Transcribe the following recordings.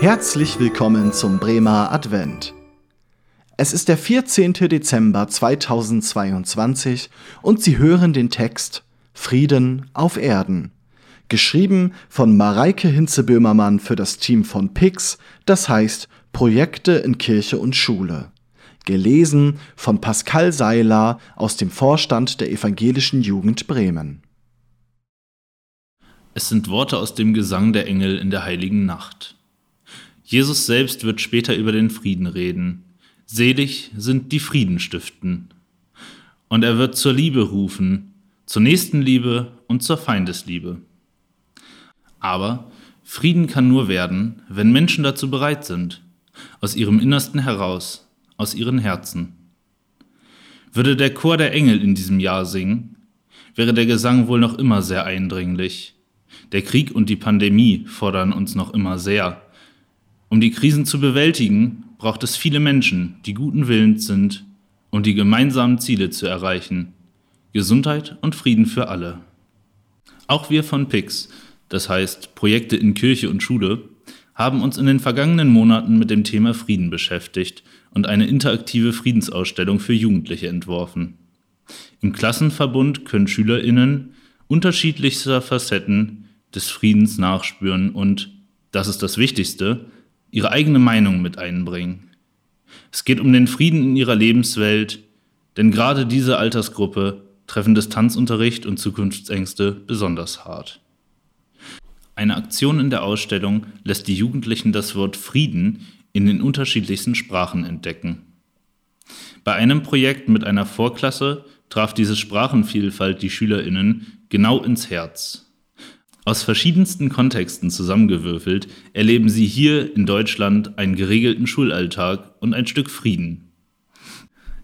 Herzlich willkommen zum Bremer Advent. Es ist der 14. Dezember 2022 und Sie hören den Text Frieden auf Erden, geschrieben von Mareike Hinze-Böhmermann für das Team von PIX, das heißt Projekte in Kirche und Schule. Gelesen von Pascal Seiler aus dem Vorstand der Evangelischen Jugend Bremen. Es sind Worte aus dem Gesang der Engel in der heiligen Nacht. Jesus selbst wird später über den Frieden reden. Selig sind die Frieden stiften. Und er wird zur Liebe rufen, zur Nächstenliebe und zur Feindesliebe. Aber Frieden kann nur werden, wenn Menschen dazu bereit sind, aus ihrem Innersten heraus, aus ihren Herzen. Würde der Chor der Engel in diesem Jahr singen, wäre der Gesang wohl noch immer sehr eindringlich. Der Krieg und die Pandemie fordern uns noch immer sehr. Um die Krisen zu bewältigen, braucht es viele Menschen, die guten Willens sind, um die gemeinsamen Ziele zu erreichen. Gesundheit und Frieden für alle. Auch wir von PIX, das heißt Projekte in Kirche und Schule, haben uns in den vergangenen Monaten mit dem Thema Frieden beschäftigt und eine interaktive Friedensausstellung für Jugendliche entworfen. Im Klassenverbund können Schülerinnen unterschiedlichster Facetten des Friedens nachspüren und, das ist das Wichtigste, ihre eigene Meinung mit einbringen. Es geht um den Frieden in ihrer Lebenswelt, denn gerade diese Altersgruppe treffen Distanzunterricht und Zukunftsängste besonders hart. Eine Aktion in der Ausstellung lässt die Jugendlichen das Wort Frieden in den unterschiedlichsten Sprachen entdecken. Bei einem Projekt mit einer Vorklasse traf diese Sprachenvielfalt die Schülerinnen genau ins Herz. Aus verschiedensten Kontexten zusammengewürfelt erleben sie hier in Deutschland einen geregelten Schulalltag und ein Stück Frieden.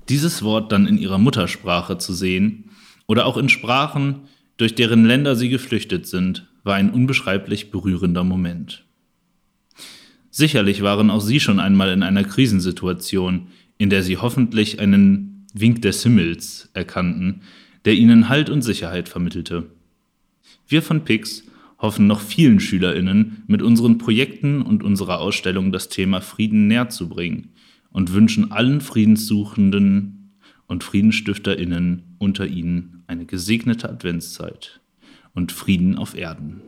Dieses Wort dann in ihrer Muttersprache zu sehen oder auch in Sprachen, durch deren Länder sie geflüchtet sind, war ein unbeschreiblich berührender Moment. Sicherlich waren auch sie schon einmal in einer Krisensituation, in der sie hoffentlich einen Wink des Himmels erkannten, der ihnen Halt und Sicherheit vermittelte. Wir von Pix hoffen noch vielen Schülerinnen mit unseren Projekten und unserer Ausstellung das Thema Frieden näher zu bringen und wünschen allen Friedenssuchenden und Friedensstifterinnen unter ihnen eine gesegnete Adventszeit und Frieden auf Erden.